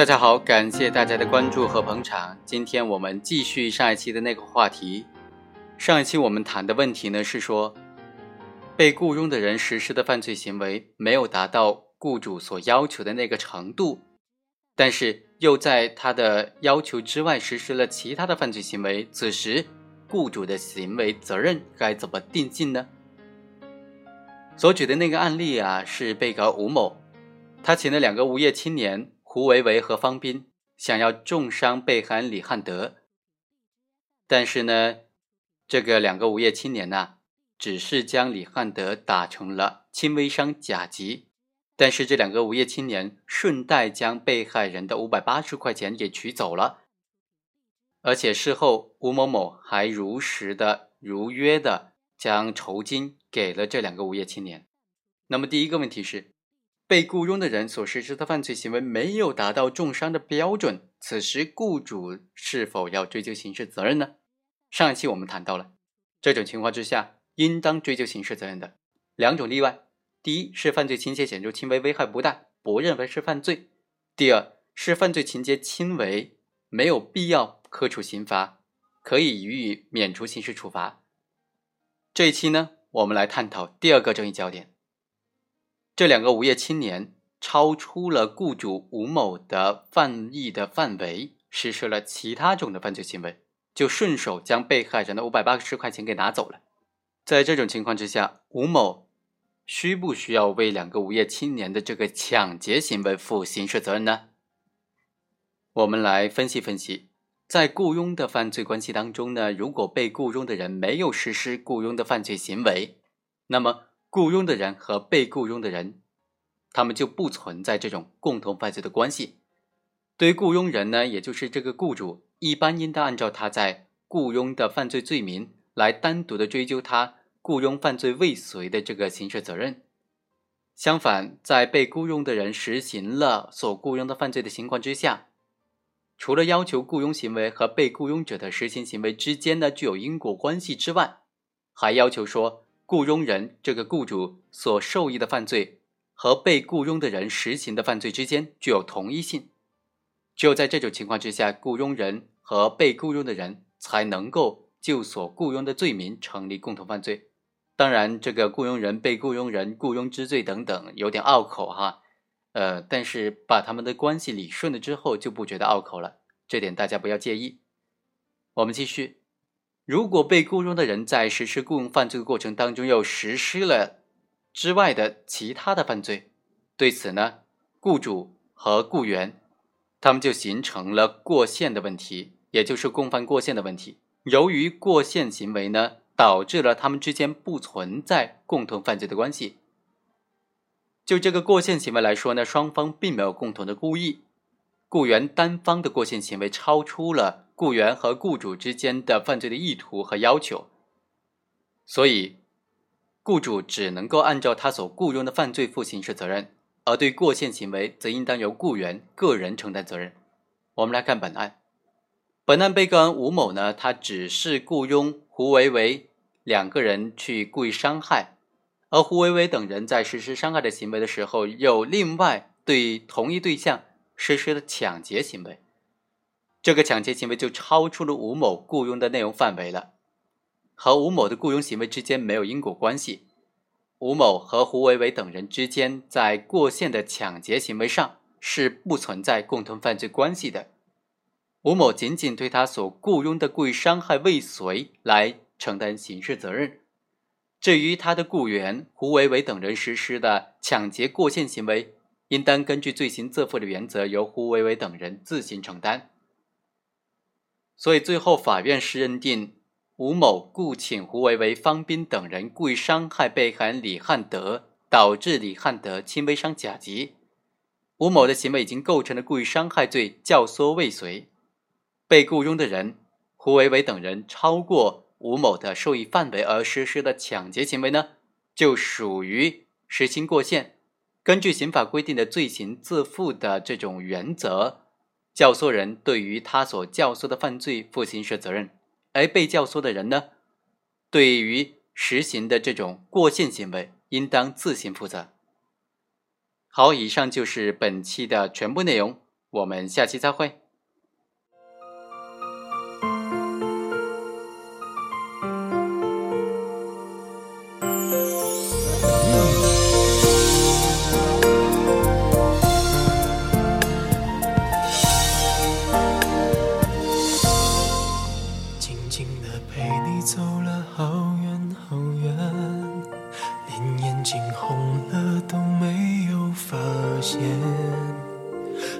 大家好，感谢大家的关注和捧场。今天我们继续上一期的那个话题。上一期我们谈的问题呢是说，被雇佣的人实施的犯罪行为没有达到雇主所要求的那个程度，但是又在他的要求之外实施了其他的犯罪行为，此时雇主的行为责任该怎么定性呢？所举的那个案例啊，是被告吴某，他请了两个无业青年。胡维维和方斌想要重伤被害人李汉德，但是呢，这个两个无业青年呢，只是将李汉德打成了轻微伤甲级，但是这两个无业青年顺带将被害人的五百八十块钱给取走了，而且事后吴某某还如实的、如约的将酬金给了这两个无业青年。那么第一个问题是。被雇佣的人所实施的犯罪行为没有达到重伤的标准，此时雇主是否要追究刑事责任呢？上一期我们谈到了，这种情况之下应当追究刑事责任的两种例外：第一是犯罪情节显著轻微、危害不大，不认为是犯罪；第二是犯罪情节轻微，没有必要科处刑罚，可以予以免除刑事处罚。这一期呢，我们来探讨第二个争议焦点。这两个无业青年超出了雇主吴某的犯意的范围，实施了其他种的犯罪行为，就顺手将被害人的五百八十块钱给拿走了。在这种情况之下，吴某需不需要为两个无业青年的这个抢劫行为负刑事责任呢？我们来分析分析，在雇佣的犯罪关系当中呢，如果被雇佣的人没有实施雇佣的犯罪行为，那么。雇佣的人和被雇佣的人，他们就不存在这种共同犯罪的关系。对于雇佣人呢，也就是这个雇主，一般应当按照他在雇佣的犯罪罪名来单独的追究他雇佣犯罪未遂的这个刑事责任。相反，在被雇佣的人实行了所雇佣的犯罪的情况之下，除了要求雇佣行为和被雇佣者的实行行为之间呢具有因果关系之外，还要求说。雇佣人这个雇主所受益的犯罪和被雇佣的人实行的犯罪之间具有同一性，只有在这种情况之下，雇佣人和被雇佣的人才能够就所雇佣的罪名成立共同犯罪。当然，这个雇佣人、被雇佣人、雇佣之罪等等有点拗口哈，呃，但是把他们的关系理顺了之后，就不觉得拗口了，这点大家不要介意。我们继续。如果被雇佣的人在实施雇佣犯罪的过程当中又实施了之外的其他的犯罪，对此呢，雇主和雇员他们就形成了过线的问题，也就是共犯过线的问题。由于过线行为呢，导致了他们之间不存在共同犯罪的关系。就这个过线行为来说呢，双方并没有共同的故意，雇员单方的过线行为超出了。雇员和雇主之间的犯罪的意图和要求，所以雇主只能够按照他所雇佣的犯罪负刑事责任，而对过线行为则应当由雇员个人承担责任。我们来看本案，本案被告人吴某呢，他只是雇佣胡维维两个人去故意伤害，而胡维维等人在实施伤害的行为的时候，又另外对同一对象实施了抢劫行为。这个抢劫行为就超出了吴某雇佣的内容范围了，和吴某的雇佣行为之间没有因果关系。吴某和胡伟伟等人之间在过线的抢劫行为上是不存在共同犯罪关系的。吴某仅仅对他所雇佣的故意伤害未遂来承担刑事责任，至于他的雇员胡伟伟等人实施的抢劫过线行为，应当根据罪行自负的原则，由胡伟伟等人自行承担。所以最后，法院是认定吴某雇请胡维维、方斌等人故意伤害被害人李汉德，导致李汉德轻微伤甲级。吴某的行为已经构成了故意伤害罪，教唆未遂。被雇佣的人胡维维等人超过吴某的受益范围而实施的抢劫行为呢，就属于实行过限。根据刑法规定的罪行自负的这种原则。教唆人对于他所教唆的犯罪负刑事责任，而被教唆的人呢，对于实行的这种过线行为，应当自行负责。好，以上就是本期的全部内容，我们下期再会。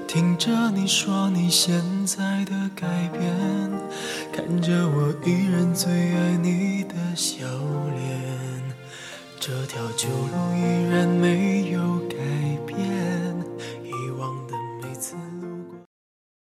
听着你说你现在的改变，看着我依然最爱你的笑脸，这条旧路依然没。